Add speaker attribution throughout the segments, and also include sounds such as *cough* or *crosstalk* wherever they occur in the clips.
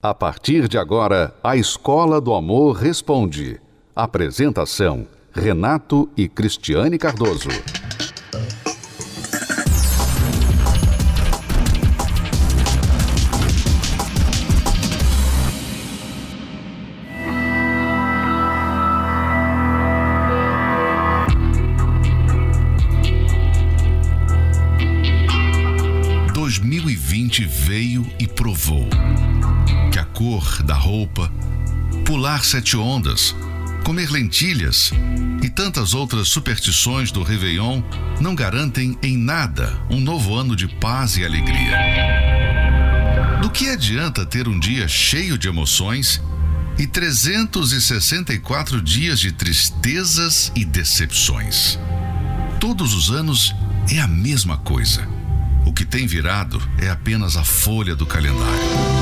Speaker 1: A partir de agora, a Escola do Amor Responde. Apresentação: Renato e Cristiane Cardoso.
Speaker 2: Dois mil e vinte veio e provou cor da roupa, pular sete ondas, comer lentilhas e tantas outras superstições do Réveillon não garantem em nada um novo ano de paz e alegria. Do que adianta ter um dia cheio de emoções e 364 dias de tristezas e decepções? Todos os anos é a mesma coisa. O que tem virado é apenas a folha do calendário.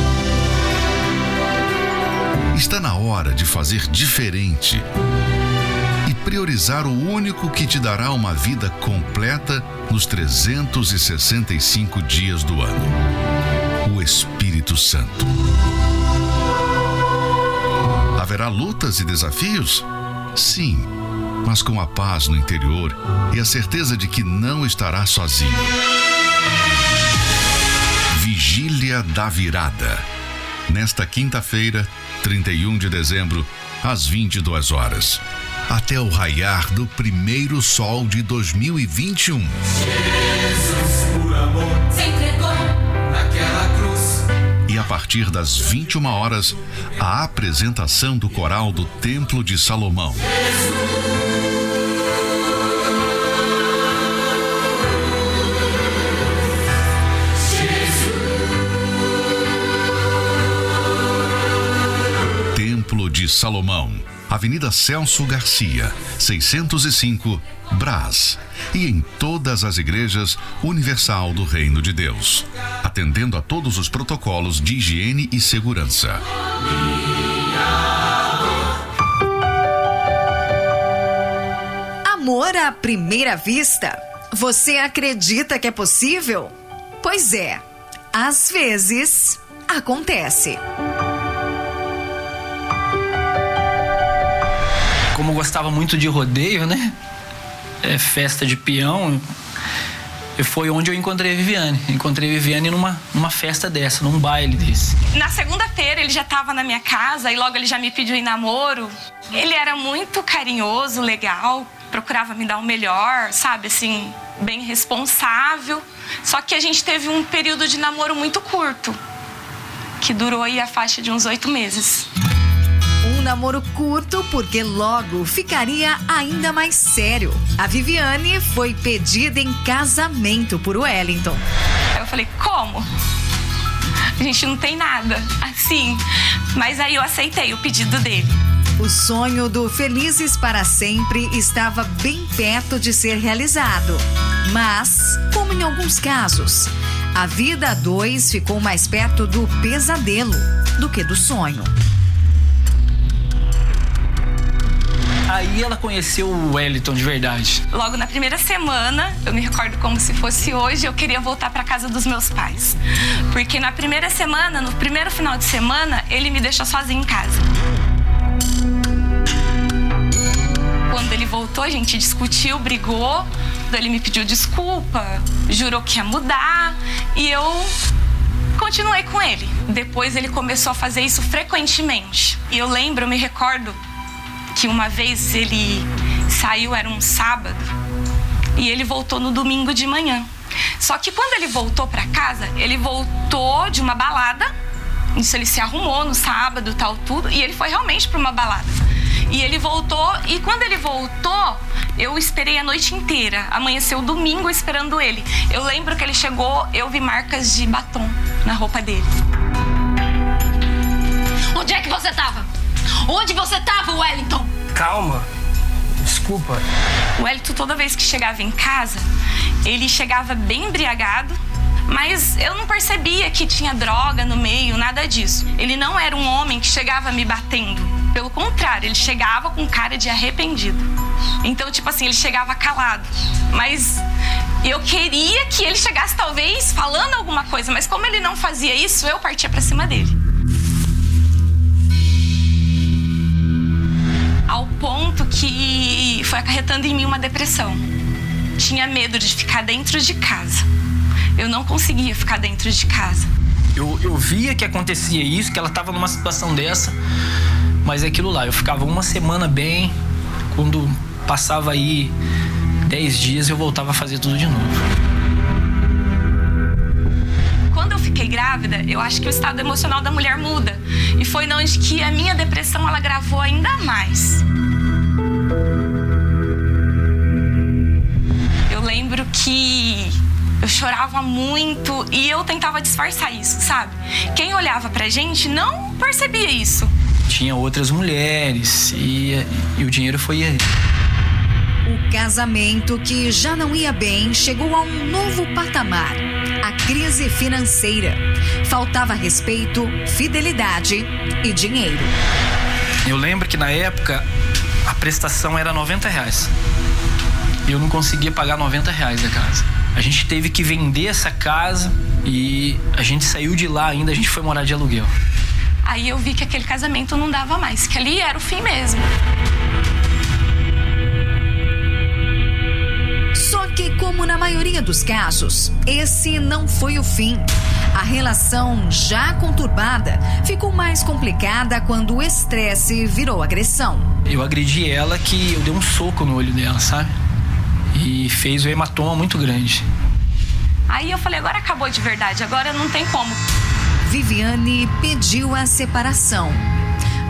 Speaker 2: Está na hora de fazer diferente e priorizar o único que te dará uma vida completa nos 365 dias do ano: o Espírito Santo. Haverá lutas e desafios? Sim, mas com a paz no interior e a certeza de que não estará sozinho. Vigília da Virada. Nesta quinta-feira, 31 de dezembro, às 22 horas. Até o raiar do primeiro sol de 2021.
Speaker 3: Jesus, por amor,
Speaker 4: se entregou.
Speaker 3: naquela cruz.
Speaker 2: E a partir das 21 horas, a apresentação do coral do Templo de Salomão. Templo de Salomão, Avenida Celso Garcia, 605, Brás. E em todas as igrejas Universal do Reino de Deus, atendendo a todos os protocolos de higiene e segurança.
Speaker 5: Amor à primeira vista? Você acredita que é possível? Pois é, às vezes acontece.
Speaker 6: Como gostava muito de rodeio, né? É, festa de peão. E foi onde eu encontrei a Viviane. Encontrei a Viviane numa, numa festa dessa, num baile desse.
Speaker 7: Na segunda-feira ele já estava na minha casa e logo ele já me pediu em namoro. Ele era muito carinhoso, legal, procurava me dar o melhor, sabe, assim, bem responsável. Só que a gente teve um período de namoro muito curto, que durou aí a faixa de uns oito meses.
Speaker 5: Namoro curto porque logo ficaria ainda mais sério. A Viviane foi pedida em casamento por Wellington.
Speaker 7: Eu falei, como? A gente não tem nada, assim. Mas aí eu aceitei o pedido dele.
Speaker 5: O sonho do Felizes para Sempre estava bem perto de ser realizado. Mas, como em alguns casos, a vida a dois ficou mais perto do pesadelo do que do sonho.
Speaker 6: Aí ela conheceu o Wellington de verdade.
Speaker 7: Logo na primeira semana, eu me recordo como se fosse hoje, eu queria voltar para casa dos meus pais. Porque na primeira semana, no primeiro final de semana, ele me deixou sozinho em casa. Quando ele voltou, a gente discutiu, brigou, ele me pediu desculpa, jurou que ia mudar e eu continuei com ele. Depois ele começou a fazer isso frequentemente. E eu lembro, eu me recordo que uma vez ele saiu, era um sábado, e ele voltou no domingo de manhã. Só que quando ele voltou para casa, ele voltou de uma balada, isso ele se arrumou no sábado, tal tudo, e ele foi realmente para uma balada. E ele voltou, e quando ele voltou, eu esperei a noite inteira. Amanheceu domingo esperando ele. Eu lembro que ele chegou, eu vi marcas de batom na roupa dele.
Speaker 4: Onde é que você tava? Onde você tava, Wellington?
Speaker 6: Calma. Desculpa.
Speaker 7: O Wellington, toda vez que chegava em casa, ele chegava bem embriagado, mas eu não percebia que tinha droga no meio, nada disso. Ele não era um homem que chegava me batendo. Pelo contrário, ele chegava com cara de arrependido. Então, tipo assim, ele chegava calado. Mas eu queria que ele chegasse, talvez, falando alguma coisa, mas como ele não fazia isso, eu partia pra cima dele. Foi acarretando em mim uma depressão. Tinha medo de ficar dentro de casa. Eu não conseguia ficar dentro de casa.
Speaker 6: Eu, eu via que acontecia isso, que ela estava numa situação dessa, mas é aquilo lá. Eu ficava uma semana bem, quando passava aí dez dias eu voltava a fazer tudo de novo.
Speaker 7: Quando eu fiquei grávida, eu acho que o estado emocional da mulher muda. E foi onde que a minha depressão ela gravou ainda mais. Eu lembro que eu chorava muito e eu tentava disfarçar isso, sabe? Quem olhava pra gente não percebia isso.
Speaker 6: Tinha outras mulheres e, e o dinheiro foi aí.
Speaker 5: O casamento que já não ia bem chegou a um novo patamar. A crise financeira. Faltava respeito, fidelidade e dinheiro.
Speaker 6: Eu lembro que na época a prestação era 90 reais. E eu não conseguia pagar 90 reais da casa. A gente teve que vender essa casa e a gente saiu de lá ainda, a gente foi morar de aluguel.
Speaker 7: Aí eu vi que aquele casamento não dava mais, que ali era o fim mesmo.
Speaker 5: Só que, como na maioria dos casos, esse não foi o fim. A relação, já conturbada, ficou mais complicada quando o estresse virou agressão.
Speaker 6: Eu agredi ela que eu dei um soco no olho dela, sabe? E fez um hematoma muito grande.
Speaker 7: Aí eu falei, agora acabou de verdade, agora não tem como.
Speaker 5: Viviane pediu a separação.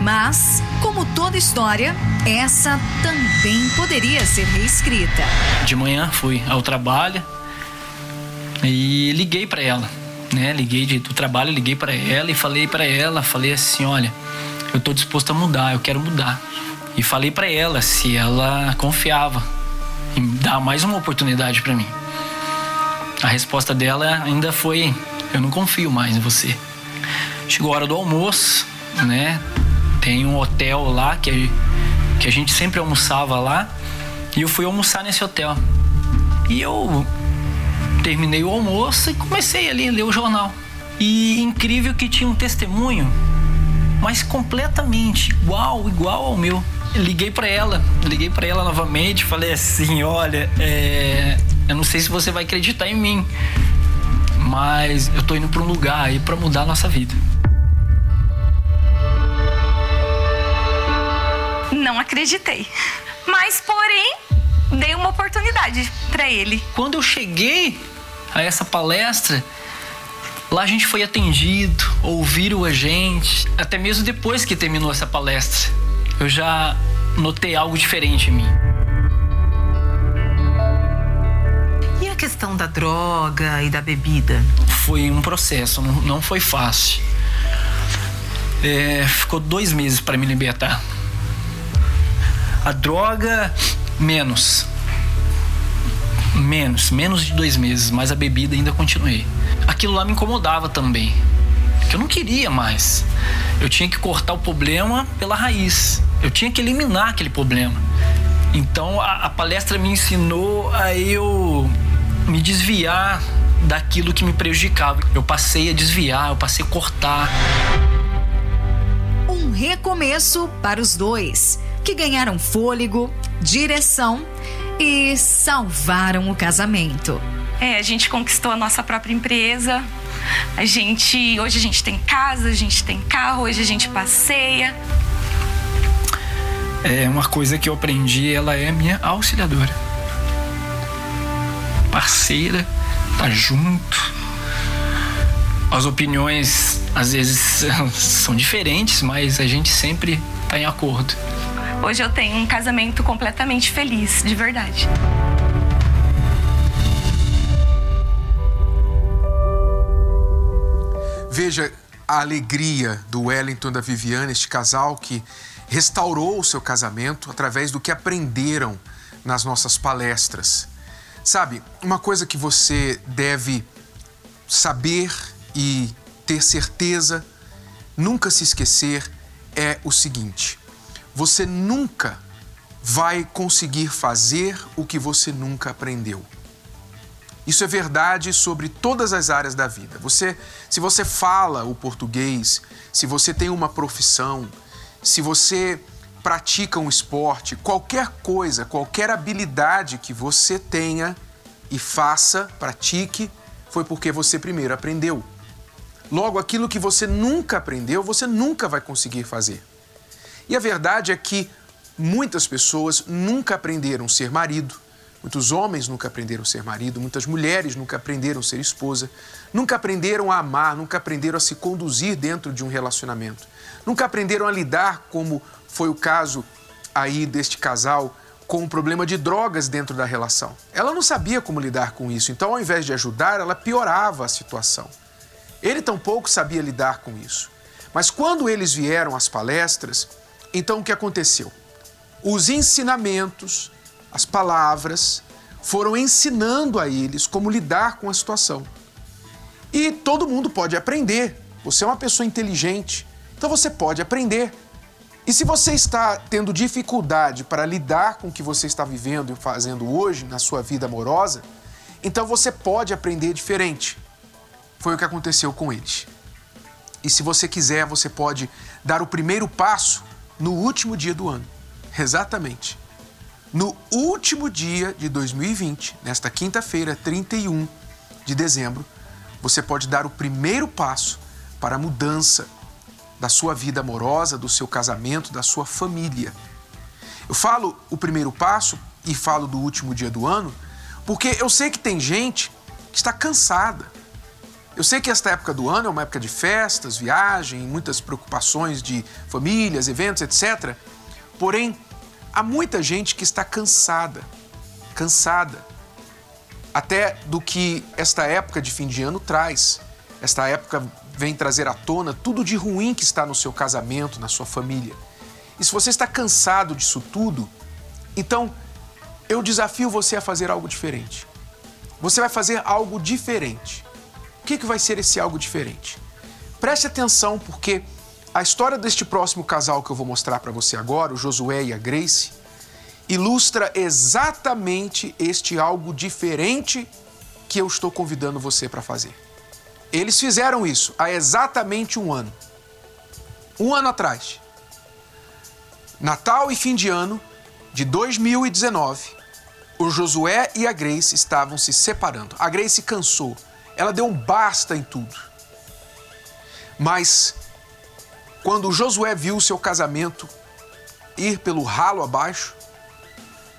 Speaker 5: Mas, como toda história, essa também poderia ser reescrita.
Speaker 6: De manhã fui ao trabalho e liguei para ela, né? Liguei de, do trabalho, liguei para ela e falei para ela, falei assim, olha, eu tô disposto a mudar, eu quero mudar. E falei para ela se ela confiava em dar mais uma oportunidade para mim. A resposta dela ainda foi: eu não confio mais em você. Chegou a hora do almoço, né? Tem um hotel lá que que a gente sempre almoçava lá. E eu fui almoçar nesse hotel. E eu terminei o almoço e comecei ali a ler o jornal. E incrível que tinha um testemunho, mas completamente igual, igual ao meu. Eu liguei para ela, liguei para ela novamente, falei assim, olha, é, eu não sei se você vai acreditar em mim, mas eu tô indo para um lugar aí para mudar a nossa vida.
Speaker 7: Não acreditei. Mas, porém, dei uma oportunidade para ele.
Speaker 6: Quando eu cheguei a essa palestra, lá a gente foi atendido, ouviram a gente, até mesmo depois que terminou essa palestra, eu já notei algo diferente em mim.
Speaker 8: E a questão da droga e da bebida?
Speaker 6: Foi um processo, não, foi fácil. É, ficou dois meses para me libertar. A droga, menos. Menos, menos de dois meses, mas a bebida ainda continuei. Aquilo lá me incomodava também. Que eu não queria mais. Eu tinha que cortar o problema pela raiz. Eu tinha que eliminar aquele problema. Então a, a palestra me ensinou a eu me desviar daquilo que me prejudicava. Eu passei a desviar, eu passei a cortar.
Speaker 5: Um recomeço para os dois, que ganharam fôlego, direção e salvaram o casamento.
Speaker 7: É, a gente conquistou a nossa própria empresa. A gente, hoje a gente tem casa, a gente tem carro, hoje a gente passeia.
Speaker 6: É uma coisa que eu aprendi, ela é minha auxiliadora. Parceira, tá junto. As opiniões às vezes *laughs* são diferentes, mas a gente sempre tá em acordo.
Speaker 7: Hoje eu tenho um casamento completamente feliz, de verdade.
Speaker 9: Veja a alegria do Wellington e da Viviane, este casal que restaurou o seu casamento através do que aprenderam nas nossas palestras. Sabe, uma coisa que você deve saber e ter certeza, nunca se esquecer, é o seguinte: você nunca vai conseguir fazer o que você nunca aprendeu. Isso é verdade sobre todas as áreas da vida. Você, se você fala o português, se você tem uma profissão, se você pratica um esporte, qualquer coisa, qualquer habilidade que você tenha e faça, pratique, foi porque você primeiro aprendeu. Logo, aquilo que você nunca aprendeu, você nunca vai conseguir fazer. E a verdade é que muitas pessoas nunca aprenderam a ser marido, muitos homens nunca aprenderam a ser marido, muitas mulheres nunca aprenderam a ser esposa, nunca aprenderam a amar, nunca aprenderam a se conduzir dentro de um relacionamento, nunca aprenderam a lidar, como foi o caso aí deste casal, com um problema de drogas dentro da relação. Ela não sabia como lidar com isso, então ao invés de ajudar, ela piorava a situação. Ele tampouco sabia lidar com isso. Mas quando eles vieram às palestras, então o que aconteceu? Os ensinamentos, as palavras, foram ensinando a eles como lidar com a situação. E todo mundo pode aprender. Você é uma pessoa inteligente, então você pode aprender. E se você está tendo dificuldade para lidar com o que você está vivendo e fazendo hoje na sua vida amorosa, então você pode aprender diferente. Foi o que aconteceu com eles. E se você quiser, você pode dar o primeiro passo no último dia do ano. Exatamente. No último dia de 2020, nesta quinta-feira, 31 de dezembro, você pode dar o primeiro passo para a mudança da sua vida amorosa, do seu casamento, da sua família. Eu falo o primeiro passo e falo do último dia do ano porque eu sei que tem gente que está cansada, eu sei que esta época do ano é uma época de festas, viagem, muitas preocupações de famílias, eventos, etc. Porém, há muita gente que está cansada, cansada, até do que esta época de fim de ano traz. Esta época vem trazer à tona tudo de ruim que está no seu casamento, na sua família. E se você está cansado disso tudo, então eu desafio você a fazer algo diferente. Você vai fazer algo diferente que, que vai ser esse algo diferente? Preste atenção, porque a história deste próximo casal que eu vou mostrar para você agora, o Josué e a Grace, ilustra exatamente este algo diferente que eu estou convidando você para fazer. Eles fizeram isso há exatamente um ano. Um ano atrás. Natal e fim de ano de 2019, o Josué e a Grace estavam se separando. A Grace cansou ela deu um basta em tudo. Mas quando Josué viu o seu casamento ir pelo ralo abaixo,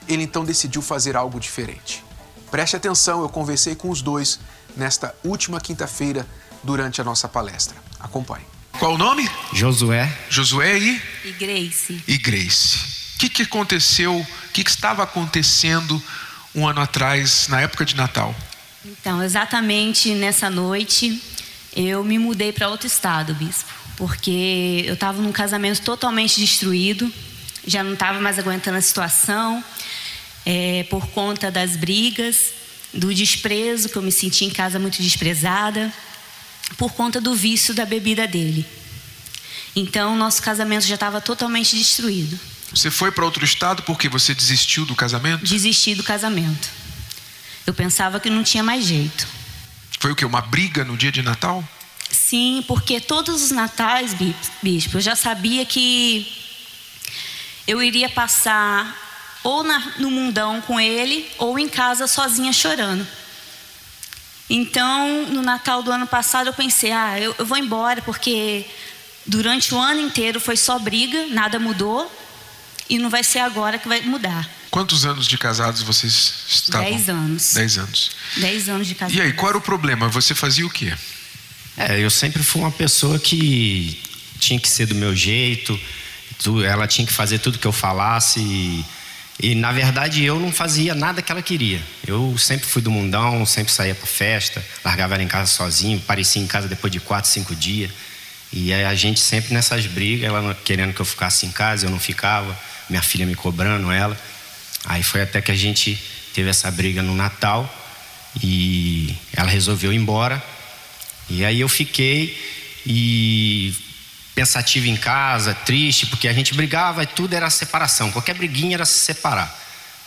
Speaker 9: ele então decidiu fazer algo diferente. Preste atenção, eu conversei com os dois nesta última quinta-feira durante a nossa palestra. Acompanhe. Qual o nome?
Speaker 10: Josué.
Speaker 9: Josué e?
Speaker 11: E Grace.
Speaker 9: E Grace. O que, que aconteceu? O que, que estava acontecendo um ano atrás, na época de Natal?
Speaker 11: Então, exatamente nessa noite, eu me mudei para outro estado, bispo, porque eu estava num casamento totalmente destruído, já não estava mais aguentando a situação, é, por conta das brigas, do desprezo, que eu me senti em casa muito desprezada, por conta do vício da bebida dele. Então, nosso casamento já estava totalmente destruído.
Speaker 9: Você foi para outro estado porque você desistiu do casamento?
Speaker 11: Desisti do casamento. Eu pensava que não tinha mais jeito.
Speaker 9: Foi o que? Uma briga no dia de Natal?
Speaker 11: Sim, porque todos os natais, bispo, eu já sabia que eu iria passar ou na, no mundão com ele ou em casa sozinha chorando. Então, no Natal do ano passado, eu pensei: ah, eu, eu vou embora porque durante o ano inteiro foi só briga, nada mudou e não vai ser agora que vai mudar.
Speaker 9: Quantos anos de casados vocês estavam?
Speaker 11: Dez anos.
Speaker 9: Dez anos.
Speaker 11: Dez anos de casados.
Speaker 9: E aí, qual era o problema? Você fazia o quê?
Speaker 10: É, eu sempre fui uma pessoa que tinha que ser do meu jeito, ela tinha que fazer tudo que eu falasse. E, e, na verdade eu não fazia nada que ela queria. Eu sempre fui do mundão, sempre saía para festa, largava ela em casa sozinho, parecia em casa depois de quatro, cinco dias. E a gente sempre nessas brigas, ela querendo que eu ficasse em casa, eu não ficava, minha filha me cobrando ela. Aí foi até que a gente teve essa briga no Natal e ela resolveu ir embora. E aí eu fiquei e pensativo em casa, triste, porque a gente brigava e tudo era separação, qualquer briguinha era se separar.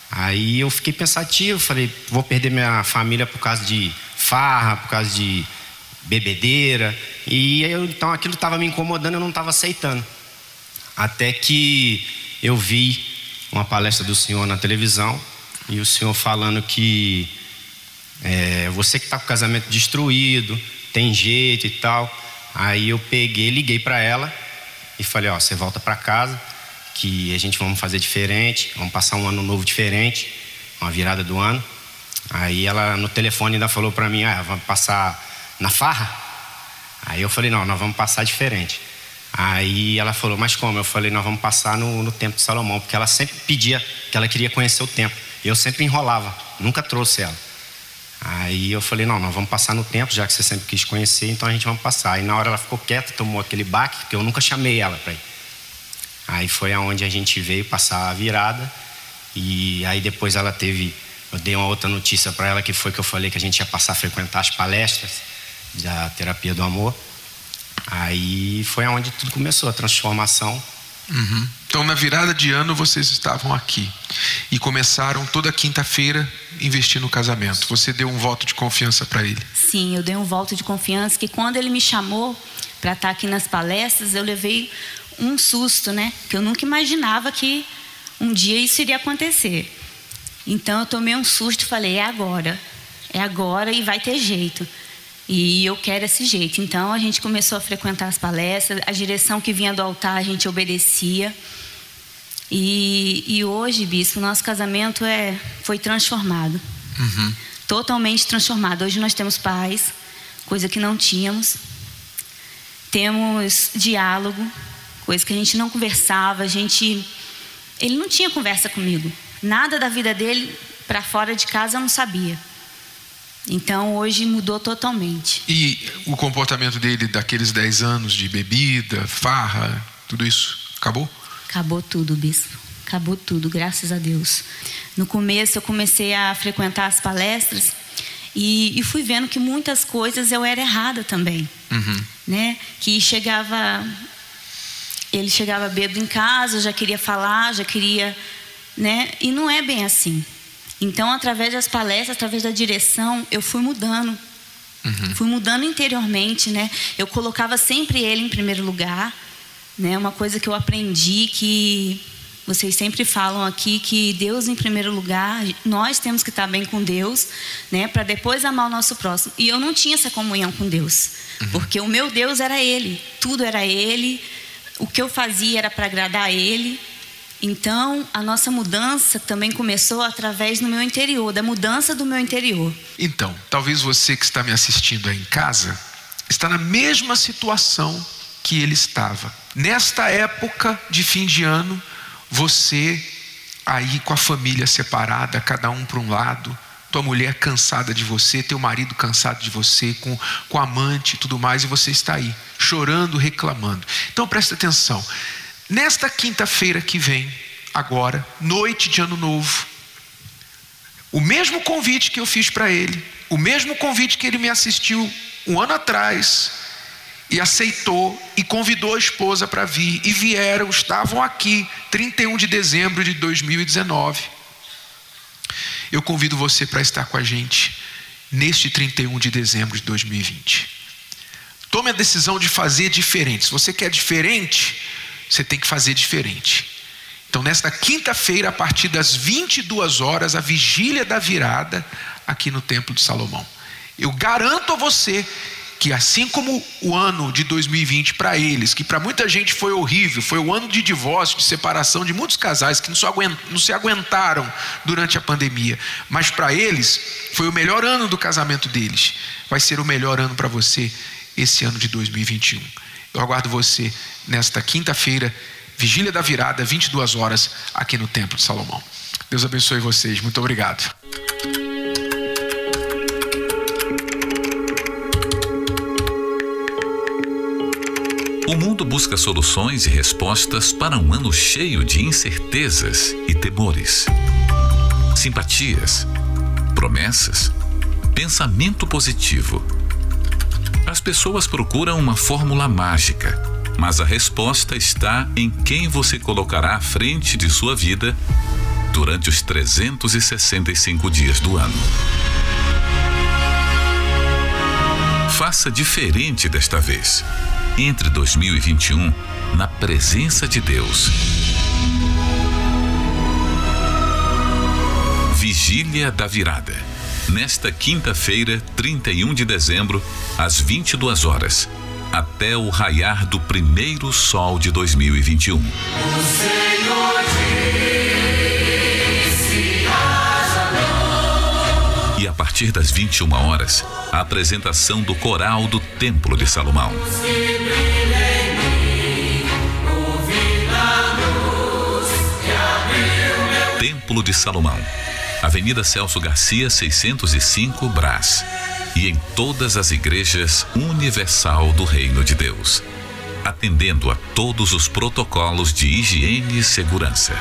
Speaker 10: Aí eu fiquei pensativo, falei, vou perder minha família por causa de farra, por causa de bebedeira. E eu, então aquilo estava me incomodando, eu não estava aceitando. Até que eu vi uma palestra do senhor na televisão e o senhor falando que é, você que está com o casamento destruído, tem jeito e tal. Aí eu peguei, liguei para ela e falei: Ó, você volta para casa, que a gente vamos fazer diferente, vamos passar um ano novo diferente, uma virada do ano. Aí ela no telefone ainda falou para mim: Ah, vamos passar na farra? Aí eu falei: Não, nós vamos passar diferente. Aí ela falou: Mas como? Eu falei: Nós vamos passar no, no Templo de Salomão, porque ela sempre pedia que ela queria conhecer o templo. E eu sempre enrolava, nunca trouxe ela. Aí eu falei, não, nós vamos passar no tempo, já que você sempre quis conhecer, então a gente vamos passar. Aí na hora ela ficou quieta, tomou aquele baque, porque eu nunca chamei ela para ir. Aí foi aonde a gente veio passar a virada. E aí depois ela teve, eu dei uma outra notícia para ela que foi que eu falei que a gente ia passar a frequentar as palestras da terapia do amor. Aí foi aonde tudo começou, a transformação.
Speaker 9: Uhum. Então, na virada de ano, vocês estavam aqui e começaram toda quinta-feira investir no casamento. Você deu um voto de confiança para ele?
Speaker 11: Sim, eu dei um voto de confiança que quando ele me chamou para estar aqui nas palestras, eu levei um susto, né? Que eu nunca imaginava que um dia isso iria acontecer. Então eu tomei um susto e falei: é agora, é agora e vai ter jeito. E eu quero esse jeito. Então a gente começou a frequentar as palestras, a direção que vinha do altar a gente obedecia. E, e hoje, bispo, nosso casamento é, foi transformado.
Speaker 9: Uhum.
Speaker 11: Totalmente transformado. Hoje nós temos paz, coisa que não tínhamos. Temos diálogo, coisa que a gente não conversava. A gente, ele não tinha conversa comigo. Nada da vida dele para fora de casa eu não sabia. Então hoje mudou totalmente.
Speaker 9: E o comportamento dele daqueles 10 anos de bebida, farra, tudo isso acabou?
Speaker 11: Acabou tudo, bispo. Acabou tudo, graças a Deus. No começo eu comecei a frequentar as palestras e, e fui vendo que muitas coisas eu era errada também,
Speaker 9: uhum.
Speaker 11: né? Que chegava, ele chegava bêbado em casa, já queria falar, já queria, né? E não é bem assim. Então, através das palestras, através da direção, eu fui mudando.
Speaker 9: Uhum.
Speaker 11: Fui mudando interiormente, né? Eu colocava sempre ele em primeiro lugar, né? Uma coisa que eu aprendi que vocês sempre falam aqui que Deus em primeiro lugar, nós temos que estar bem com Deus, né, para depois amar o nosso próximo. E eu não tinha essa comunhão com Deus,
Speaker 9: Uhum.
Speaker 11: porque o meu Deus era ele, tudo era ele, o que eu fazia era para agradar a ele. Então, a nossa mudança também começou através do meu interior, da mudança do meu interior.
Speaker 9: Então, talvez você que está me assistindo aí em casa está na mesma situação que ele estava. Nesta época de fim de ano, você aí com a família separada, cada um para um lado, tua mulher cansada de você, teu marido cansado de você, com, com amante e tudo mais, e você está aí, chorando, reclamando. Então presta atenção. Nesta quinta-feira que vem, agora, noite de ano novo, o mesmo convite que eu fiz para ele, o mesmo convite que ele me assistiu um ano atrás, e aceitou e convidou a esposa para vir, e vieram, estavam aqui, 31 de dezembro de 2019. Eu convido você para estar com a gente neste 31 de dezembro de 2020. Tome a decisão de fazer diferente. Se você quer diferente, você tem que fazer diferente. Então, nesta quinta-feira, a partir das 22 horas, a vigília da virada aqui no Templo de Salomão. Eu garanto a você que assim como o ano de 2020 para eles, que para muita gente foi horrível, foi o ano de divórcio, de separação de muitos casais que não se, aguentaram durante a pandemia, mas para eles foi o melhor ano do casamento deles. Vai ser o melhor ano para você esse ano de 2021. Eu aguardo você nesta quinta-feira, vigília da virada, 22 horas, aqui no Templo de Salomão. Deus abençoe vocês. Muito obrigado.
Speaker 12: O mundo busca soluções e respostas para um ano cheio de incertezas e temores. Simpatias, promessas, pensamento positivo. As pessoas procuram uma fórmula mágica, mas a resposta está em quem você colocará à frente de sua vida durante os 365 dias do ano. Faça diferente desta vez. Entre 2021 na presença de Deus. Vigília da Virada. Nesta quinta-feira, 31 de dezembro, às 22 horas, até o raiar do primeiro sol de 2021.
Speaker 3: O Senhor disse.
Speaker 12: E a partir das 21 horas, a apresentação do coral do Templo de Salomão. Templo de Salomão, Avenida Celso Garcia, 605, Brás. E em todas as igrejas universal do Reino de Deus, atendendo a todos os protocolos de higiene e segurança.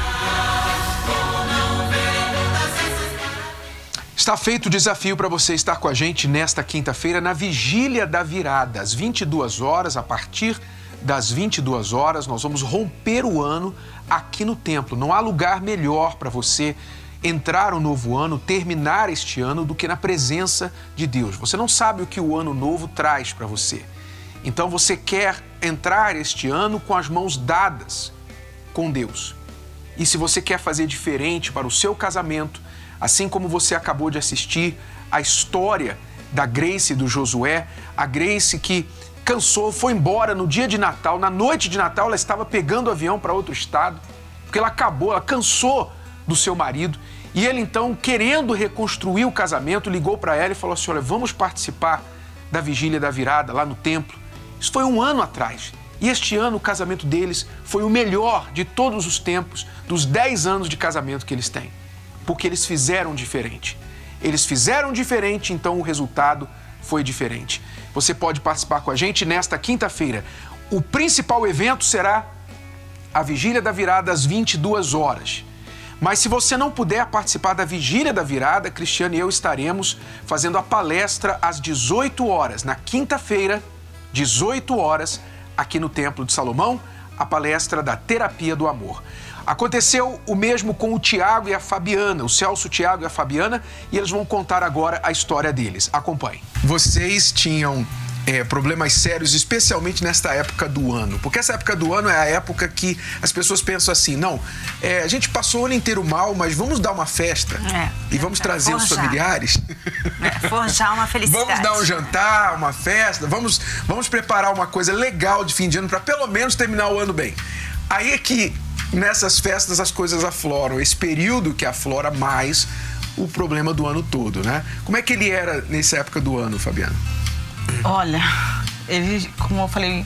Speaker 9: Está feito o desafio para você estar com a gente nesta quinta-feira na vigília da virada, às 22 horas, a partir das 22 horas, nós vamos romper o ano aqui no templo. Não há lugar melhor para você entrar o novo ano, terminar este ano do que na presença de Deus. Você não sabe o que o ano novo traz para você. Então você quer entrar este ano com as mãos dadas com Deus. E se você quer fazer diferente para o seu casamento, assim como você acabou de assistir a história da Grace e do Josué, a Grace que cansou, foi embora no dia de Natal, na noite de Natal ela estava pegando o avião para outro estado, porque ela acabou, ela cansou do seu marido. E ele então, querendo reconstruir o casamento, ligou para ela e falou assim: Olha, vamos participar da vigília da virada lá no templo. Isso foi um ano atrás. E este ano o casamento deles foi o melhor de todos os tempos, dos 10 anos de casamento que eles têm. Porque eles fizeram diferente. Eles fizeram diferente, então o resultado foi diferente. Você pode participar com a gente nesta quinta-feira. O principal evento será a Vigília da Virada às 22 horas. Mas se você não puder participar da Vigília da Virada, Cristiano e eu estaremos fazendo a palestra às 18 horas, na quinta-feira, 18 horas, aqui no Templo de Salomão, a palestra da Terapia do Amor. Aconteceu o mesmo com o Tiago e a Fabiana, o Celso, o Tiago e a Fabiana, e eles vão contar agora a história deles. Acompanhe. Vocês tinham é, problemas sérios, especialmente nesta época do ano. Porque essa época do ano é a época que as pessoas pensam assim: não, é, a gente passou o ano inteiro mal, mas vamos dar uma festa
Speaker 13: É,
Speaker 9: e vamos
Speaker 13: é,
Speaker 9: trazer os
Speaker 13: forjar.
Speaker 9: familiares.
Speaker 13: É, forjar uma *laughs* felicidade.
Speaker 9: Vamos dar um jantar, uma festa, vamos, vamos preparar uma coisa legal de fim de ano para pelo menos terminar o ano bem. Aí é que nessas festas as coisas afloram, esse período que aflora mais o problema do ano todo, né? Como é que ele era nessa época do ano, Fabiano?
Speaker 14: Olha, ele, como eu falei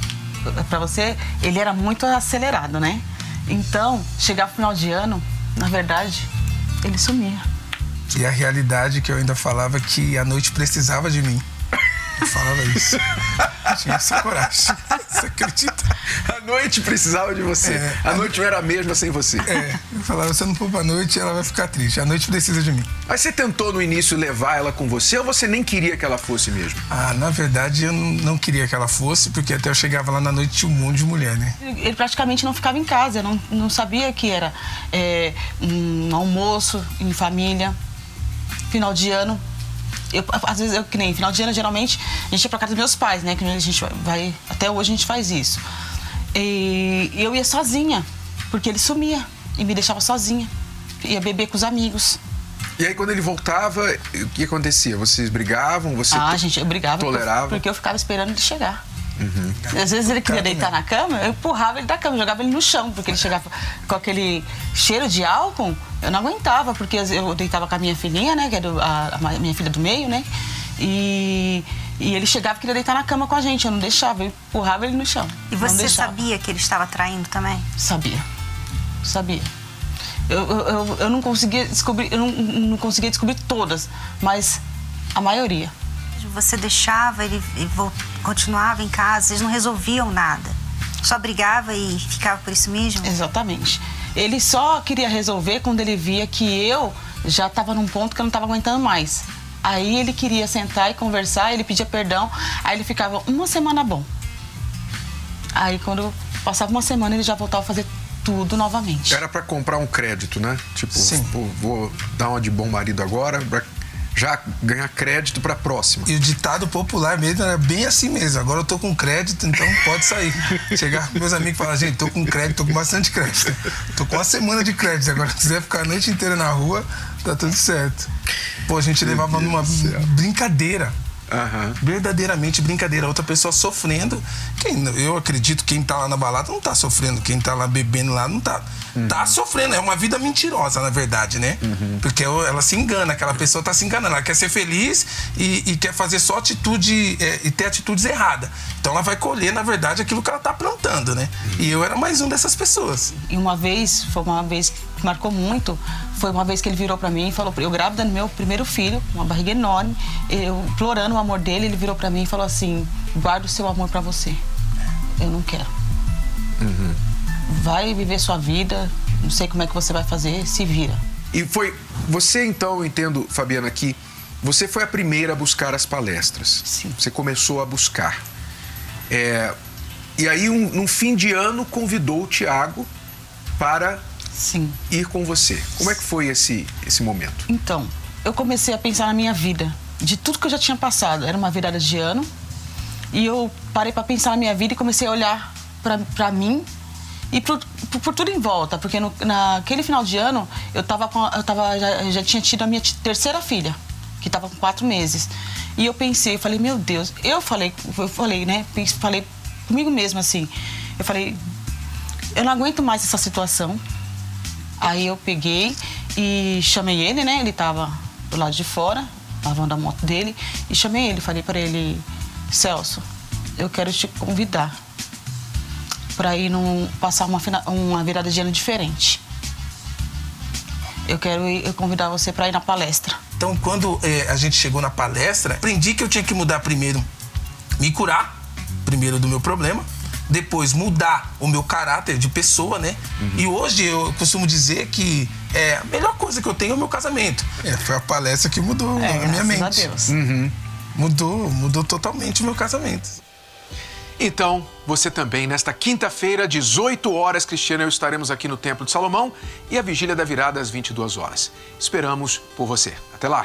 Speaker 14: pra você, ele era muito acelerado, né? Então, chegava no final de ano, na verdade, ele sumia.
Speaker 15: E a realidade que eu ainda falava que a noite precisava de mim. Eu falava isso. Eu *laughs* tinha essa coragem. Você acredita?
Speaker 9: A noite precisava de você.
Speaker 15: É,
Speaker 9: a noite não era a mesma sem você.
Speaker 15: É, eu falava, se eu não for pra noite, ela vai ficar triste. A noite precisa de mim.
Speaker 9: Mas você tentou no início levar ela com você ou você nem queria que ela fosse mesmo?
Speaker 15: Ah, na verdade, eu não queria que ela fosse, porque até eu chegava lá na noite tinha um monte de mulher, né?
Speaker 14: Ele praticamente não ficava em casa, eu não, não sabia que era é, um almoço em família, final de ano. Eu, às vezes, eu, que nem final de ano, geralmente, a gente ia pra casa dos meus pais, né? Que a gente vai. Até hoje a gente faz isso. E eu ia sozinha, porque ele sumia e me deixava sozinha. Ia beber com os amigos.
Speaker 9: E aí quando ele voltava, o que acontecia? Vocês brigavam? Você
Speaker 14: ah, gente, eu brigava
Speaker 9: Tolerava?
Speaker 14: porque eu ficava esperando ele chegar.
Speaker 9: Uhum.
Speaker 14: Às vezes ele queria deitar na cama, eu empurrava ele da cama, jogava ele no chão, porque ele chegava com aquele cheiro de álcool, eu não aguentava, porque eu deitava com a minha filhinha, né, que era a, a minha filha do meio, né, e, e ele chegava e queria deitar na cama com a gente, eu não deixava, eu empurrava ele no chão.
Speaker 13: E você sabia que ele estava traindo também?
Speaker 14: Sabia, sabia. Eu, eu, eu, eu não conseguia descobrir, eu não, não conseguia descobrir todas, mas a maioria.
Speaker 13: Você deixava ele e vol- continuava em casa, vocês não resolviam nada. Só brigava e ficava por isso mesmo?
Speaker 14: Exatamente. Ele só queria resolver quando ele via que eu já estava num ponto que eu não estava aguentando mais. Aí ele queria sentar e conversar, ele pedia perdão, aí ele ficava uma semana bom. Aí quando passava uma semana ele já voltava a fazer tudo novamente.
Speaker 9: Era pra comprar um crédito, né? Tipo, pô, vou dar uma de bom marido agora já ganhar crédito para a próxima.
Speaker 15: E o ditado popular mesmo era bem assim mesmo. Agora eu tô com crédito, então pode sair. Chegar com meus amigos e falar, gente, tô com crédito, tô com bastante crédito. Tô com uma semana de crédito. Agora, se quiser ficar a noite inteira na rua, tá tudo certo. Pô, a gente levava numa brincadeira. Verdadeiramente brincadeira. Outra pessoa sofrendo. Quem, eu acredito quem tá lá na balada não tá sofrendo. Quem tá lá bebendo lá não tá. Tá sofrendo. É uma vida mentirosa, na verdade, né? Porque ela se engana. Aquela pessoa tá se enganando. Ela quer ser feliz e, e quer fazer só atitude é, e ter atitudes erradas. Então ela vai colher, na verdade, aquilo que ela tá plantando, né? E eu era mais um dessas pessoas.
Speaker 14: E uma vez, foi uma vez que marcou muito, foi uma vez que ele virou pra mim e falou, eu grávida do meu primeiro filho, uma barriga enorme, eu implorando o amor dele, ele virou pra mim e falou assim, guarda o seu amor pra você. Eu não quero. Vai viver sua vida, não sei como é que você vai fazer, se vira.
Speaker 9: E foi. Você, então, eu entendo, Fabiana, que você foi a primeira a buscar as palestras. Sim. Você começou a buscar. É, e aí, um, num fim de ano, convidou o Tiago para
Speaker 14: Sim.
Speaker 9: ir com você. Como é que foi esse, esse momento?
Speaker 14: Então, eu comecei a pensar na minha vida, de tudo que eu já tinha passado. Era uma virada de ano. E eu parei para pensar na minha vida e comecei a olhar para mim e por, por, por tudo em volta. Porque no, naquele final de ano, eu, tava com, eu tava, já, já tinha tido a minha terceira filha, que estava com quatro meses. E eu pensei, eu falei, meu Deus, eu falei, eu falei, né? Falei comigo mesma assim. Eu falei, eu não aguento mais essa situação. Aí eu peguei e chamei ele, né? Ele tava do lado de fora, lavando a moto dele, e chamei ele, falei para ele, Celso, eu quero te convidar para ir num, passar uma, uma virada de ano diferente. Eu quero ir, eu convidar você para ir na palestra.
Speaker 15: Então, quando eh, a gente chegou na palestra, aprendi que eu tinha que mudar primeiro, me curar, primeiro do meu problema, depois mudar o meu caráter de pessoa, né? E hoje eu costumo dizer que é, a melhor coisa que eu tenho é o meu casamento. É, foi a palestra que mudou
Speaker 14: É,
Speaker 15: a minha
Speaker 14: graças a
Speaker 15: mente.
Speaker 14: Deus.
Speaker 15: Uhum. Mudou, mudou totalmente o meu casamento.
Speaker 9: Então, você também, nesta quinta-feira, 18 horas, Cristiano e eu estaremos aqui no Templo de Salomão e a Vigília da Virada às 22 horas. Esperamos por você. Até lá!